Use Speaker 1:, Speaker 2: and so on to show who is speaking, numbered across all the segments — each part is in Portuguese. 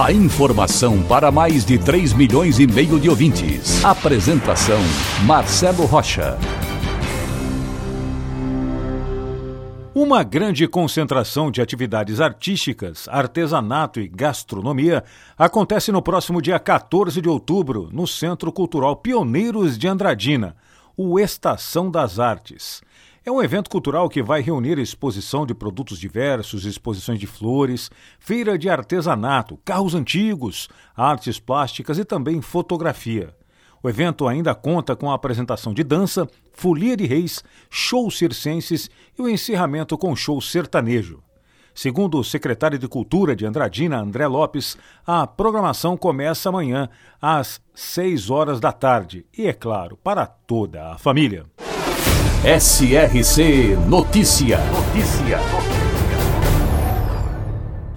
Speaker 1: A informação para mais de 3 milhões e meio de ouvintes. Apresentação Marcelo Rocha.
Speaker 2: Uma grande concentração de atividades artísticas, artesanato e gastronomia acontece no próximo dia 14 de outubro no Centro Cultural Pioneiros de Andradina o Estação das Artes. É um evento cultural que vai reunir exposição de produtos diversos, exposições de flores, feira de artesanato, carros antigos, artes plásticas e também fotografia. O evento ainda conta com a apresentação de dança, folia de reis, shows circenses e o encerramento com show sertanejo. Segundo o secretário de Cultura de Andradina, André Lopes, a programação começa amanhã às 6 horas da tarde e, é claro, para toda a família.
Speaker 1: SRC Notícia. Notícia.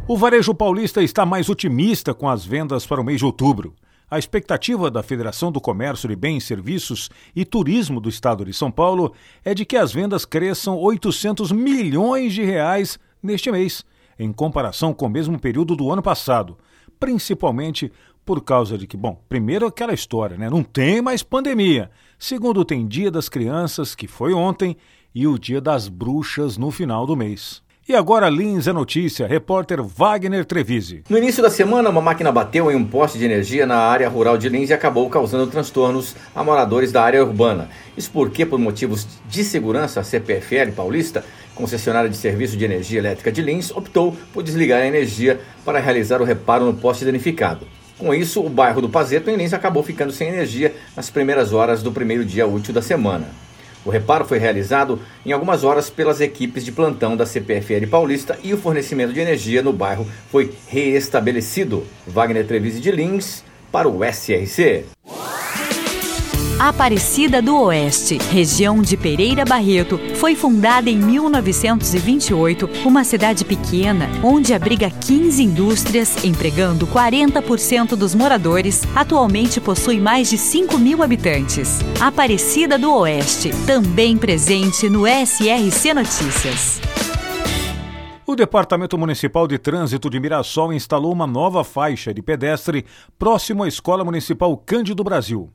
Speaker 2: O varejo paulista está mais otimista com as vendas para o mês de outubro. A expectativa da Federação do Comércio de Bens, Serviços e Turismo do Estado de São Paulo é de que as vendas cresçam 800 milhões de reais neste mês, em comparação com o mesmo período do ano passado, principalmente por causa de que, bom, primeiro aquela história, né? Não tem mais pandemia. Segundo, tem Dia das Crianças, que foi ontem, e o Dia das Bruxas no final do mês. E agora Lins é notícia, repórter Wagner Trevise.
Speaker 3: No início da semana, uma máquina bateu em um poste de energia na área rural de Lins e acabou causando transtornos a moradores da área urbana. Isso porque, por motivos de segurança, a CPFL paulista concessionária de serviço de energia elétrica de Lins, optou por desligar a energia para realizar o reparo no poste danificado. Com isso, o bairro do Pazeto em Lins acabou ficando sem energia nas primeiras horas do primeiro dia útil da semana. O reparo foi realizado em algumas horas pelas equipes de plantão da CPFL Paulista e o fornecimento de energia no bairro foi reestabelecido. Wagner Trevise de Lins para o SRC.
Speaker 4: Aparecida do Oeste, região de Pereira Barreto, foi fundada em 1928, uma cidade pequena onde abriga 15 indústrias, empregando 40% dos moradores. Atualmente possui mais de 5 mil habitantes. Aparecida do Oeste, também presente no SRC Notícias.
Speaker 2: O Departamento Municipal de Trânsito de Mirassol instalou uma nova faixa de pedestre próximo à Escola Municipal Cândido Brasil.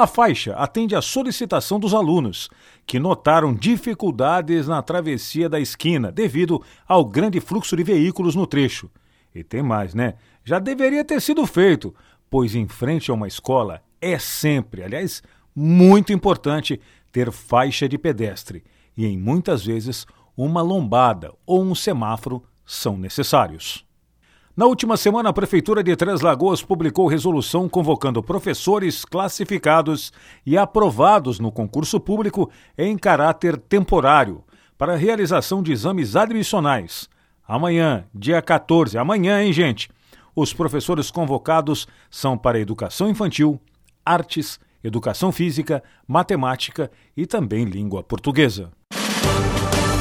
Speaker 2: A faixa atende à solicitação dos alunos, que notaram dificuldades na travessia da esquina devido ao grande fluxo de veículos no trecho. E tem mais, né? Já deveria ter sido feito, pois em frente a uma escola é sempre, aliás, muito importante ter faixa de pedestre e em muitas vezes uma lombada ou um semáforo são necessários. Na última semana, a Prefeitura de Três Lagoas publicou resolução convocando professores classificados e aprovados no concurso público em caráter temporário para a realização de exames admissionais. Amanhã, dia 14, amanhã, hein, gente? Os professores convocados são para educação infantil, artes, educação física, matemática e também língua portuguesa.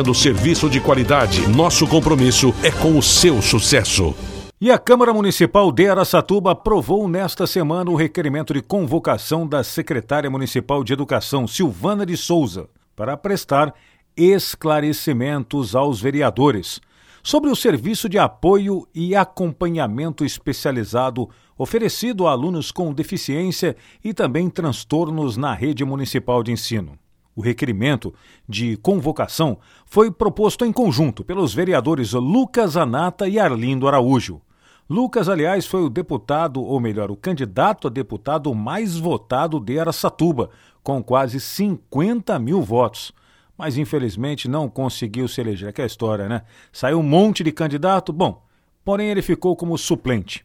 Speaker 1: oferecendo serviço de qualidade. Nosso compromisso é com o seu sucesso.
Speaker 2: E a Câmara Municipal de Araçatuba aprovou nesta semana o requerimento de convocação da secretária municipal de Educação, Silvana de Souza, para prestar esclarecimentos aos vereadores sobre o serviço de apoio e acompanhamento especializado oferecido a alunos com deficiência e também transtornos na rede municipal de ensino. O requerimento de convocação foi proposto em conjunto pelos vereadores Lucas Anata e Arlindo Araújo. Lucas, aliás, foi o deputado, ou melhor, o candidato a deputado mais votado de Aracatuba, com quase 50 mil votos. Mas infelizmente não conseguiu se eleger. Que é a história, né? Saiu um monte de candidato, bom, porém ele ficou como suplente.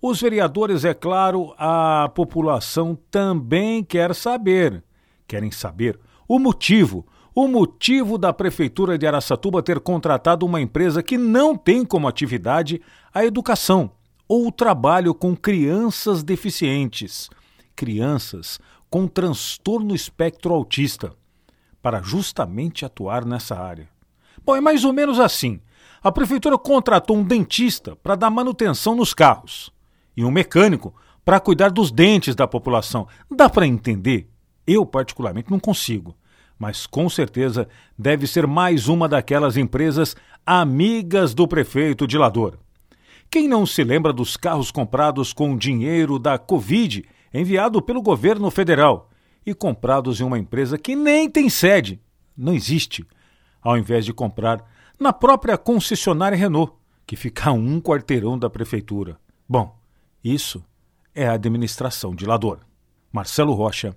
Speaker 2: Os vereadores, é claro, a população também quer saber. Querem saber o motivo. O motivo da Prefeitura de Araçatuba ter contratado uma empresa que não tem como atividade a educação ou o trabalho com crianças deficientes, crianças com transtorno espectro autista, para justamente atuar nessa área. Bom, é mais ou menos assim. A prefeitura contratou um dentista para dar manutenção nos carros e um mecânico para cuidar dos dentes da população. Dá para entender? Eu, particularmente, não consigo. Mas com certeza deve ser mais uma daquelas empresas amigas do prefeito de Lador. Quem não se lembra dos carros comprados com dinheiro da Covid enviado pelo governo federal e comprados em uma empresa que nem tem sede, não existe, ao invés de comprar na própria concessionária Renault, que fica a um quarteirão da prefeitura? Bom, isso é a administração de Lador. Marcelo Rocha